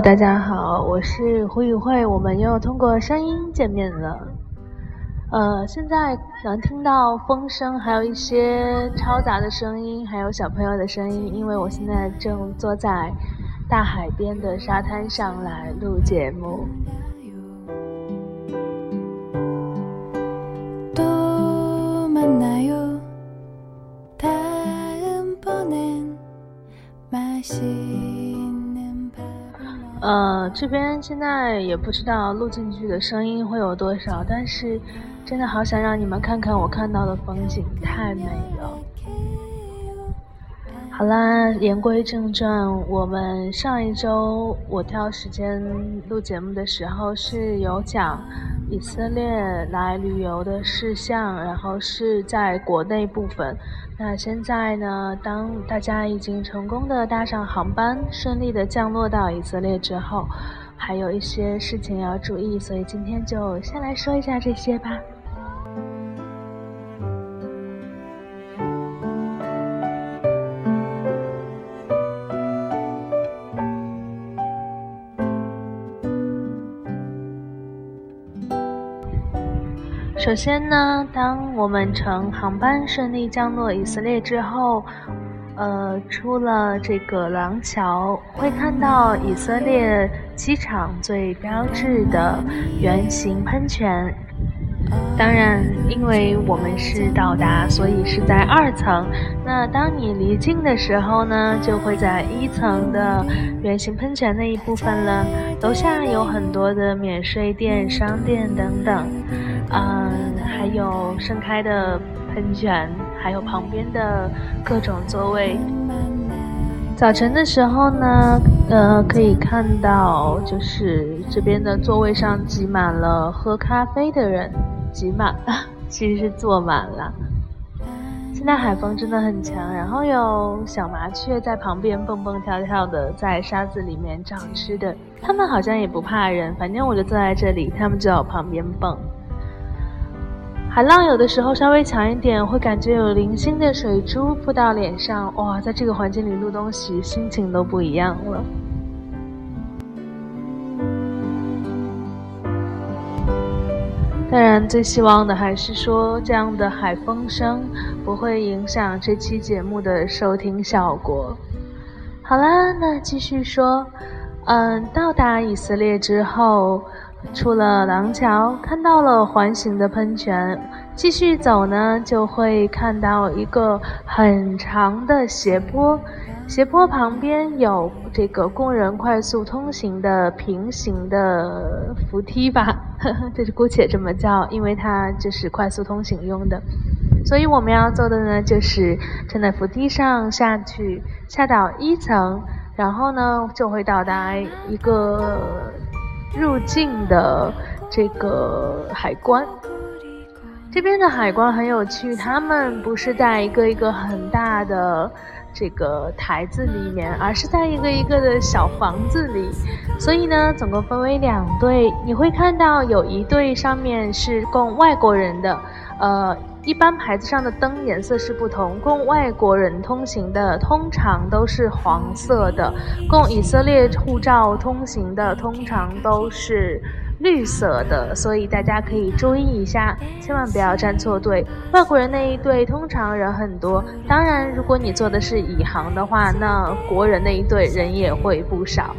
大家好，我是胡宇慧，我们又通过声音见面了。呃，现在能听到风声，还有一些嘈杂的声音，还有小朋友的声音，因为我现在正坐在大海边的沙滩上来录节目。呃，这边现在也不知道录进去的声音会有多少，但是真的好想让你们看看我看到的风景，太美了。好啦，言归正传，我们上一周我挑时间录节目的时候是有讲以色列来旅游的事项，然后是在国内部分。那现在呢，当大家已经成功的搭上航班，顺利的降落到以色列之后，还有一些事情要注意，所以今天就先来说一下这些吧。首先呢，当我们乘航班顺利降落以色列之后，呃，出了这个廊桥，会看到以色列机场最标志的圆形喷泉。当然，因为我们是到达，所以是在二层。那当你离境的时候呢，就会在一层的圆形喷泉那一部分了。楼下有很多的免税店、商店等等。嗯，还有盛开的喷泉，还有旁边的各种座位。早晨的时候呢，呃，可以看到就是这边的座位上挤满了喝咖啡的人，挤满，其实是坐满了。现在海风真的很强，然后有小麻雀在旁边蹦蹦跳跳的在沙子里面找吃的，它们好像也不怕人，反正我就坐在这里，它们就在我旁边蹦。海浪有的时候稍微强一点，会感觉有零星的水珠扑到脸上。哇，在这个环境里录东西，心情都不一样了。当然，最希望的还是说，这样的海风声不会影响这期节目的收听效果。好啦，那继续说。嗯，到达以色列之后。出了廊桥，看到了环形的喷泉，继续走呢，就会看到一个很长的斜坡，斜坡旁边有这个供人快速通行的平行的扶梯吧，这是姑且这么叫，因为它就是快速通行用的。所以我们要做的呢，就是站在扶梯上下去，下到一层，然后呢，就会到达一个。入境的这个海关，这边的海关很有趣，他们不是在一个一个很大的这个台子里面，而是在一个一个的小房子里，所以呢，总共分为两队，你会看到有一队上面是供外国人的，呃。一般牌子上的灯颜色是不同，供外国人通行的通常都是黄色的，供以色列护照通行的通常都是绿色的，所以大家可以注意一下，千万不要站错队。外国人那一队通常人很多，当然如果你坐的是乙航的话，那国人那一队人也会不少。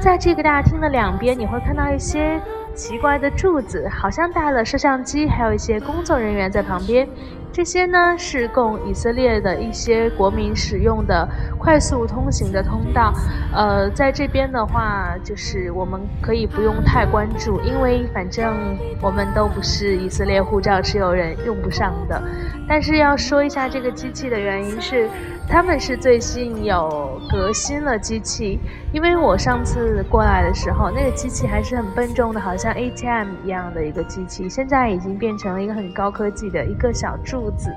在这个大厅的两边，你会看到一些。奇怪的柱子，好像带了摄像机，还有一些工作人员在旁边。这些呢是供以色列的一些国民使用的快速通行的通道。呃，在这边的话，就是我们可以不用太关注，因为反正我们都不是以色列护照持有人，用不上的。但是要说一下这个机器的原因是。他们是最近有革新了机器，因为我上次过来的时候，那个机器还是很笨重的，好像 ATM 一样的一个机器，现在已经变成了一个很高科技的一个小柱子，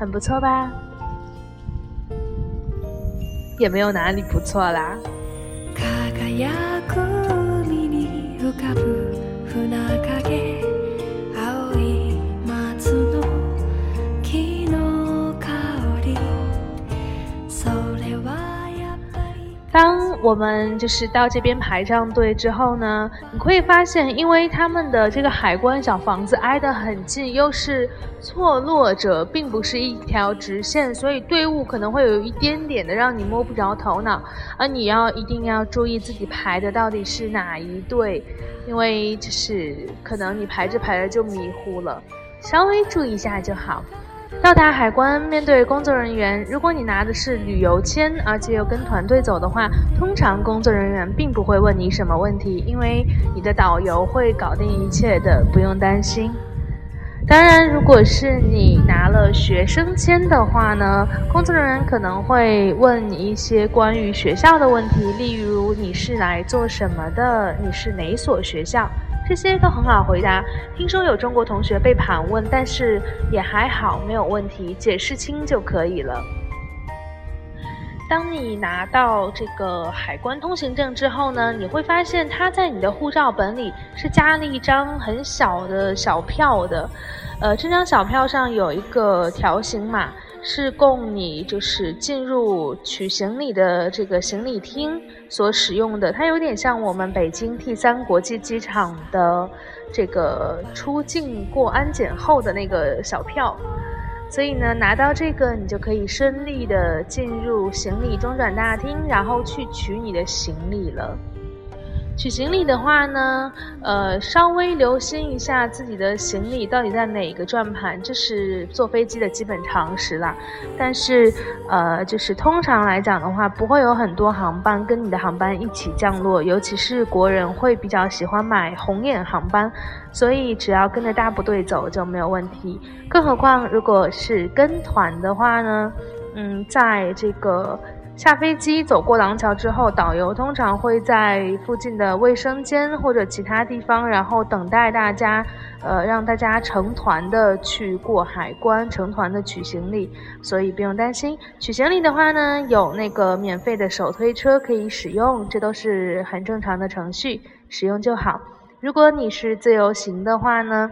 很不错吧？也没有哪里不错啦。我们就是到这边排上队之后呢，你会发现，因为他们的这个海关小房子挨得很近，又是错落着，并不是一条直线，所以队伍可能会有一点点的让你摸不着头脑，而你要一定要注意自己排的到底是哪一队，因为就是可能你排着排着就迷糊了，稍微注意一下就好。到达海关，面对工作人员，如果你拿的是旅游签，而且又跟团队走的话，通常工作人员并不会问你什么问题，因为你的导游会搞定一切的，不用担心。当然，如果是你拿了学生签的话呢，工作人员可能会问你一些关于学校的问题，例如你是来做什么的，你是哪所学校。这些都很好回答。听说有中国同学被盘问，但是也还好，没有问题，解释清就可以了。当你拿到这个海关通行证之后呢，你会发现它在你的护照本里是加了一张很小的小票的，呃，这张小票上有一个条形码。是供你就是进入取行李的这个行李厅所使用的，它有点像我们北京 T 三国际机场的这个出境过安检后的那个小票，所以呢，拿到这个你就可以顺利的进入行李中转大厅，然后去取你的行李了。取行李的话呢，呃，稍微留心一下自己的行李到底在哪个转盘，这是坐飞机的基本常识啦。但是，呃，就是通常来讲的话，不会有很多航班跟你的航班一起降落，尤其是国人会比较喜欢买红眼航班，所以只要跟着大部队走就没有问题。更何况如果是跟团的话呢，嗯，在这个。下飞机走过廊桥之后，导游通常会在附近的卫生间或者其他地方，然后等待大家，呃，让大家成团的去过海关，成团的取行李，所以不用担心。取行李的话呢，有那个免费的手推车可以使用，这都是很正常的程序，使用就好。如果你是自由行的话呢，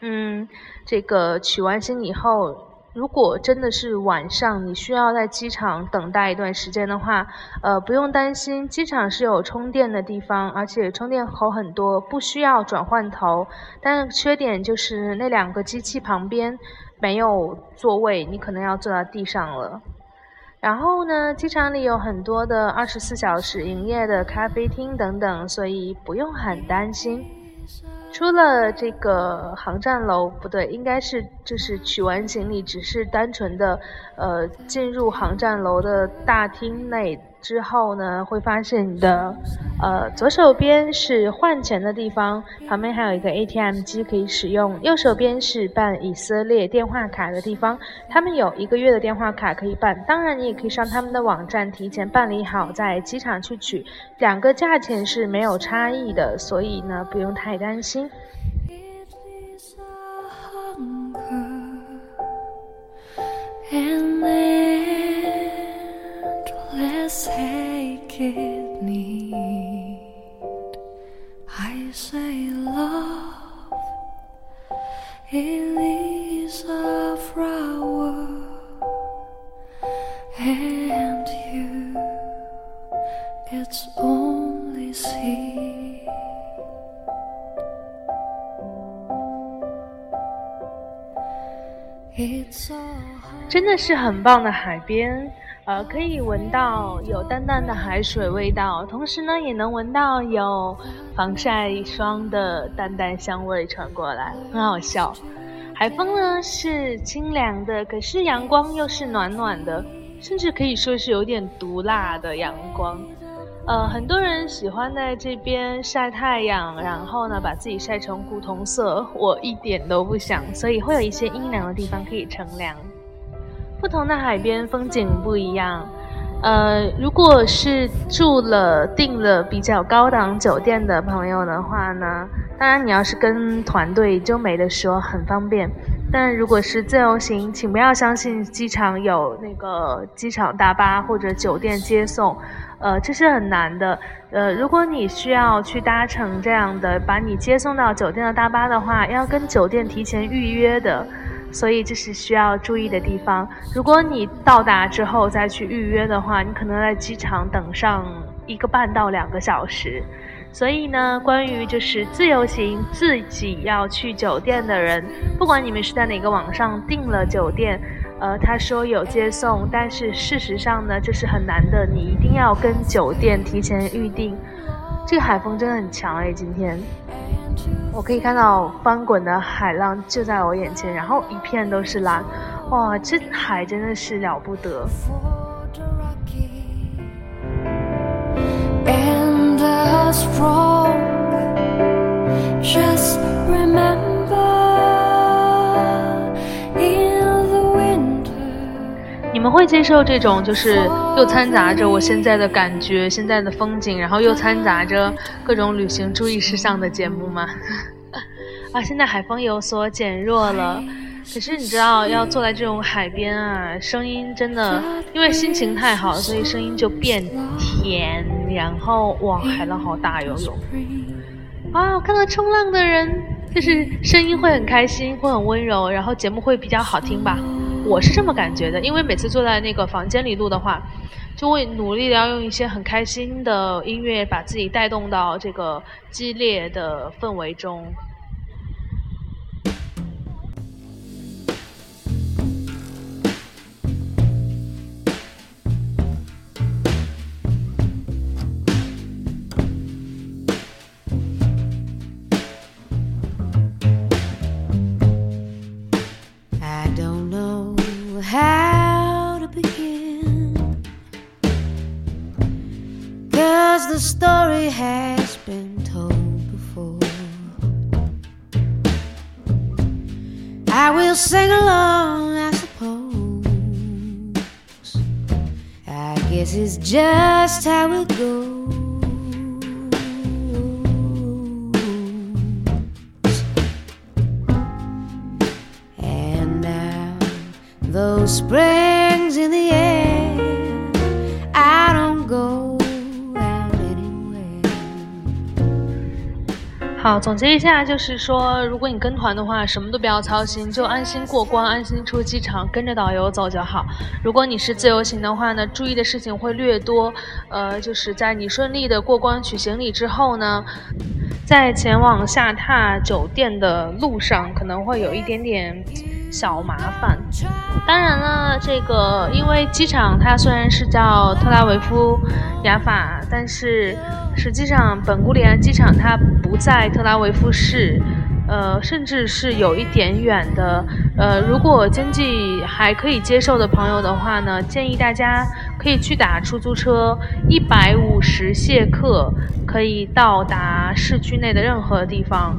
嗯，这个取完行李后。如果真的是晚上，你需要在机场等待一段时间的话，呃，不用担心，机场是有充电的地方，而且充电口很多，不需要转换头。但缺点就是那两个机器旁边没有座位，你可能要坐到地上了。然后呢，机场里有很多的二十四小时营业的咖啡厅等等，所以不用很担心。出了这个航站楼不对，应该是就是取完行李，只是单纯的呃进入航站楼的大厅内。之后呢，会发现你的，呃，左手边是换钱的地方，旁边还有一个 ATM 机可以使用。右手边是办以色列电话卡的地方，他们有一个月的电话卡可以办。当然，你也可以上他们的网站提前办理好，在机场去取。两个价钱是没有差异的，所以呢，不用太担心。take it need. I say love, it is a flower, and you, it's only seed. 真的是很棒的海边。 呃，可以闻到有淡淡的海水味道，同时呢，也能闻到有防晒霜的淡淡香味传过来，很好笑。海风呢是清凉的，可是阳光又是暖暖的，甚至可以说是有点毒辣的阳光。呃，很多人喜欢在这边晒太阳，然后呢把自己晒成古铜色，我一点都不想，所以会有一些阴凉的地方可以乘凉。不同的海边风景不一样，呃，如果是住了订了比较高档酒店的朋友的话呢，当然你要是跟团队就没得说，很方便。但如果是自由行，请不要相信机场有那个机场大巴或者酒店接送，呃，这是很难的。呃，如果你需要去搭乘这样的把你接送到酒店的大巴的话，要跟酒店提前预约的。所以这是需要注意的地方。如果你到达之后再去预约的话，你可能在机场等上一个半到两个小时。所以呢，关于就是自由行自己要去酒店的人，不管你们是在哪个网上订了酒店，呃，他说有接送，但是事实上呢，这是很难的，你一定要跟酒店提前预定。这个海风真的很强哎，今天我可以看到翻滚的海浪就在我眼前，然后一片都是蓝，哇，这海真的是了不得。们会接受这种，就是又掺杂着我现在的感觉、现在的风景，然后又掺杂着各种旅行注意事项的节目吗？啊，现在海风有所减弱了。可是你知道，要坐在这种海边啊，声音真的，因为心情太好，所以声音就变甜。然后哇，海浪好大，游泳啊！我看到冲浪的人，就是声音会很开心，会很温柔，然后节目会比较好听吧？我是这么感觉的，因为每次坐在那个房间里录的话，就会努力的要用一些很开心的音乐，把自己带动到这个激烈的氛围中。I will sing along, I suppose. I guess it's just how it goes. 好，总结一下，就是说，如果你跟团的话，什么都不要操心，就安心过关，安心出机场，跟着导游走就好。如果你是自由行的话呢，注意的事情会略多。呃，就是在你顺利的过关取行李之后呢，在前往下榻酒店的路上，可能会有一点点小麻烦。当然了，这个因为机场它虽然是叫特拉维夫雅法，但是。实际上，本古里安机场它不在特拉维夫市，呃，甚至是有一点远的。呃，如果经济还可以接受的朋友的话呢，建议大家可以去打出租车，一百五十谢克可以到达市区内的任何地方。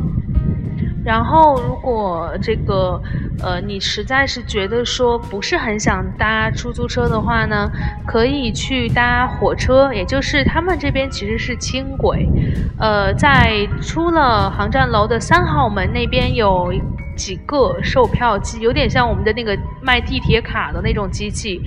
然后，如果这个，呃，你实在是觉得说不是很想搭出租车的话呢，可以去搭火车，也就是他们这边其实是轻轨，呃，在出了航站楼的三号门那边有几个售票机，有点像我们的那个卖地铁卡的那种机器。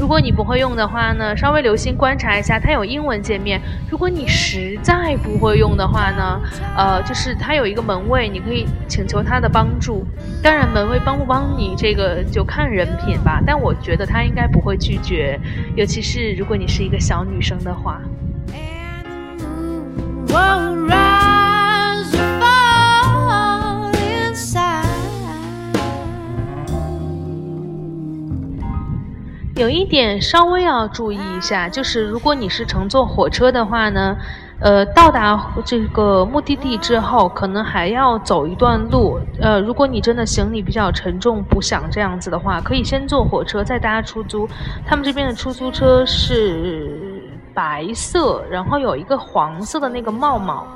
如果你不会用的话呢，稍微留心观察一下，它有英文界面。如果你实在不会用的话呢，呃，就是它有一个门卫，你可以请求他的帮助。当然，门卫帮不帮你这个就看人品吧，但我觉得他应该不会拒绝，尤其是如果你是一个小女生的话。有一点稍微要注意一下，就是如果你是乘坐火车的话呢，呃，到达这个目的地之后，可能还要走一段路。呃，如果你真的行李比较沉重，不想这样子的话，可以先坐火车，再搭出租。他们这边的出租车是白色，然后有一个黄色的那个帽帽。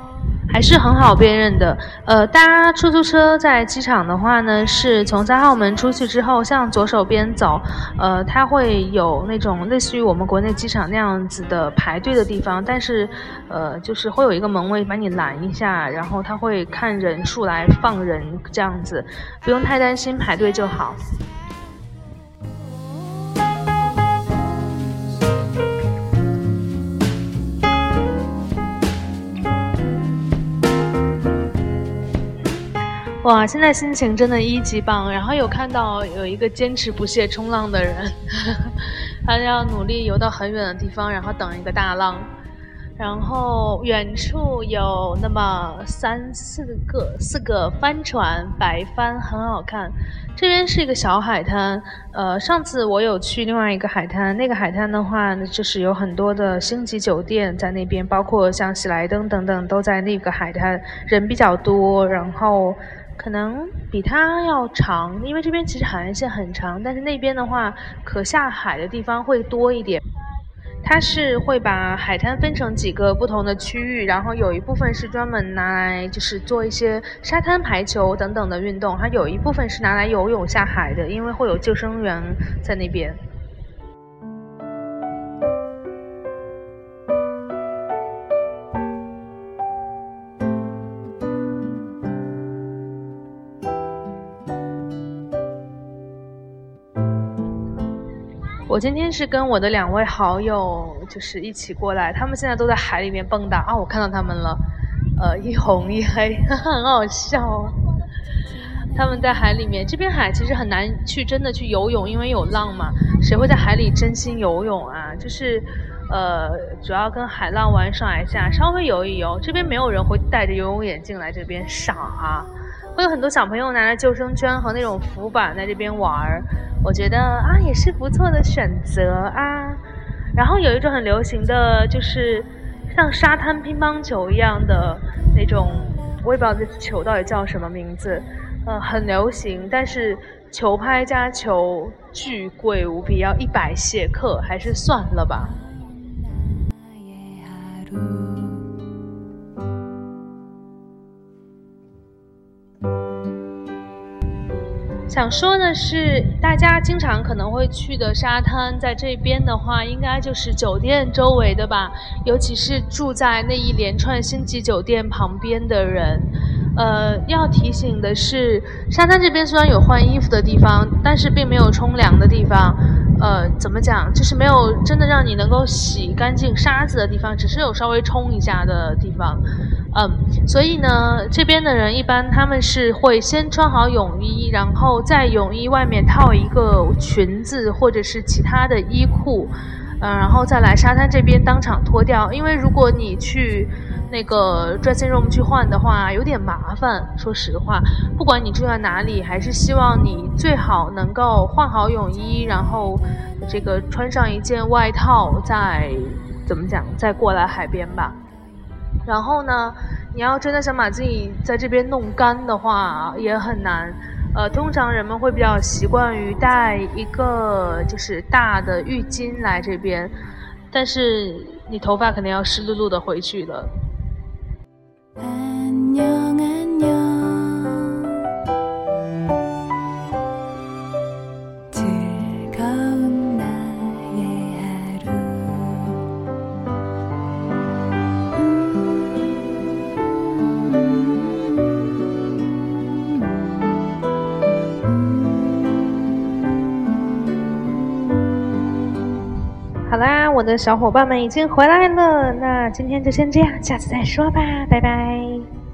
还是很好辨认的。呃，搭出租车在机场的话呢，是从三号门出去之后，向左手边走，呃，它会有那种类似于我们国内机场那样子的排队的地方，但是，呃，就是会有一个门卫把你拦一下，然后他会看人数来放人，这样子，不用太担心排队就好。哇，现在心情真的一级棒！然后有看到有一个坚持不懈冲浪的人，他要努力游到很远的地方，然后等一个大浪。然后远处有那么三四个四个帆船，白帆很好看。这边是一个小海滩，呃，上次我有去另外一个海滩，那个海滩的话，就是有很多的星级酒店在那边，包括像喜来登等等都在那个海滩，人比较多，然后可能比它要长，因为这边其实海岸线很长，但是那边的话，可下海的地方会多一点。它是会把海滩分成几个不同的区域，然后有一部分是专门拿来就是做一些沙滩排球等等的运动，还有一部分是拿来游泳下海的，因为会有救生员在那边。我今天是跟我的两位好友，就是一起过来，他们现在都在海里面蹦跶啊！我看到他们了，呃，一红一黑，很好笑。他们在海里面，这边海其实很难去真的去游泳，因为有浪嘛。谁会在海里真心游泳啊？就是，呃，主要跟海浪玩耍一下，稍微游一游。这边没有人会戴着游泳眼镜来这边傻，会有很多小朋友拿着救生圈和那种浮板在这边玩儿。我觉得啊，也是不错的选择啊。然后有一种很流行的就是像沙滩乒乓球一样的那种，我也不知道这球到底叫什么名字，呃，很流行。但是球拍加球巨贵无比，要一百谢克，还是算了吧。想说的是，大家经常可能会去的沙滩，在这边的话，应该就是酒店周围的吧。尤其是住在那一连串星级酒店旁边的人，呃，要提醒的是，沙滩这边虽然有换衣服的地方，但是并没有冲凉的地方。呃，怎么讲？就是没有真的让你能够洗干净沙子的地方，只是有稍微冲一下的地方。嗯，所以呢，这边的人一般他们是会先穿好泳衣，然后在泳衣外面套一个裙子或者是其他的衣裤，嗯，然后再来沙滩这边当场脱掉。因为如果你去那个 dressing room 去换的话，有点麻烦。说实话，不管你住在哪里，还是希望你最好能够换好泳衣，然后这个穿上一件外套，再怎么讲，再过来海边吧。然后呢，你要真的想把自己在这边弄干的话，也很难。呃，通常人们会比较习惯于带一个就是大的浴巾来这边，但是你头发肯定要湿漉漉的回去了了。好啦，我的小伙伴们已经回来了，那今天就先这样，下次再说吧，拜拜。